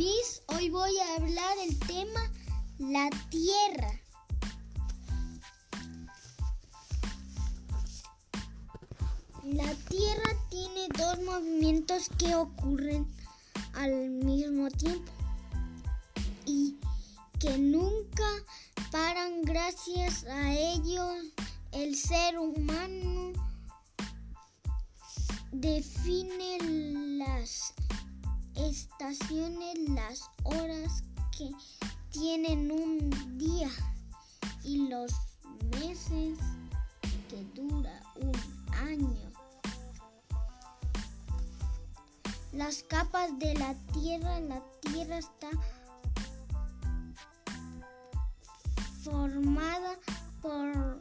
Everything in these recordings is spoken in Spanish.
Hoy voy a hablar el tema la Tierra. La Tierra tiene dos movimientos que ocurren al mismo tiempo y que nunca paran gracias a ellos el ser humano define las estaciones, las horas que tienen un día y los meses que dura un año. Las capas de la Tierra, la Tierra está formada por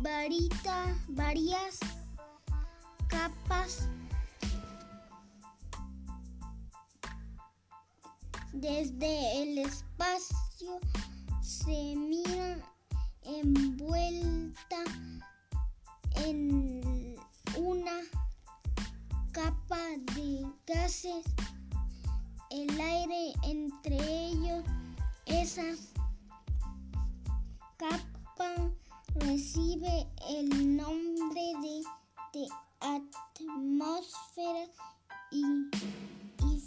varita, varias capas desde el espacio se mira envuelta en una capa de gases. El aire entre ellos esa capa recibe el nombre de, atmósfera y, y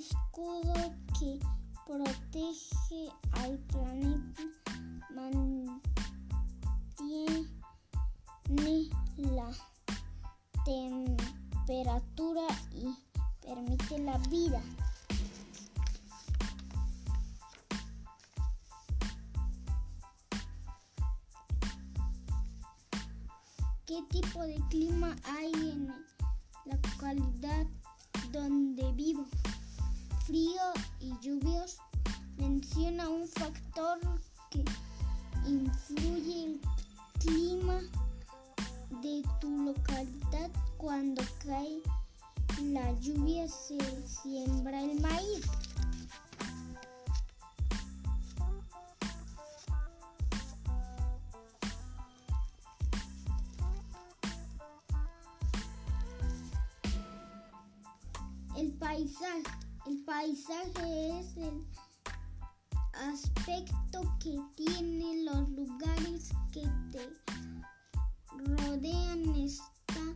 escudo que protege al planeta, mantiene la temperatura y permite la vida. ¿Qué tipo de clima hay en la localidad donde vivo? Frío y lluvios. Menciona un factor que influye el clima de tu localidad cuando cae la lluvia se siembra el maíz. El paisaje. El paisaje es el aspecto que tienen los lugares que te rodean. Está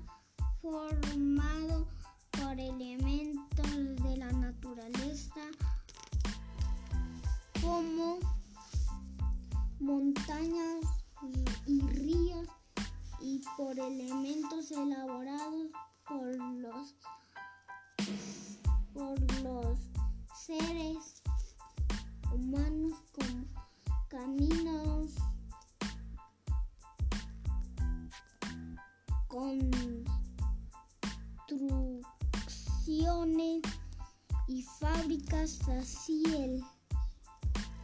formado y fábricas así el,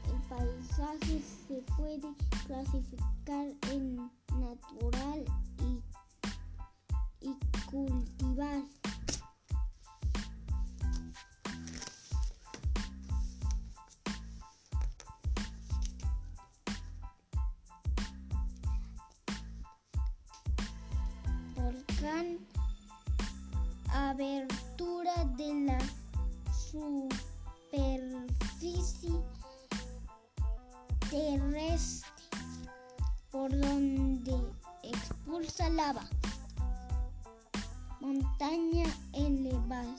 el paisaje se puede clasificar en natural y, y cultivar. Volcán, abertura de la superficie terrestre por donde expulsa lava. Montaña elevación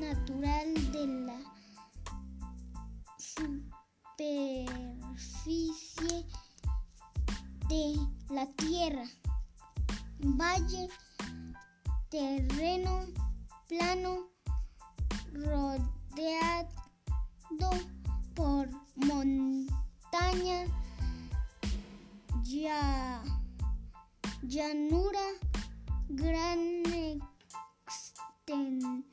natural de la superficie de la tierra. Valle, terreno plano rodeado por montañas, ya, llanura, gran extensión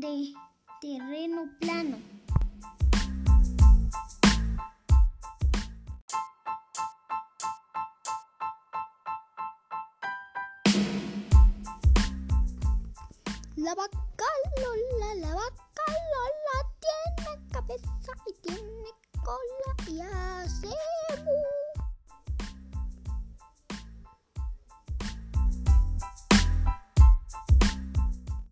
de terreno plano. Lola, la vaca Lola tiene cabeza y tiene cola y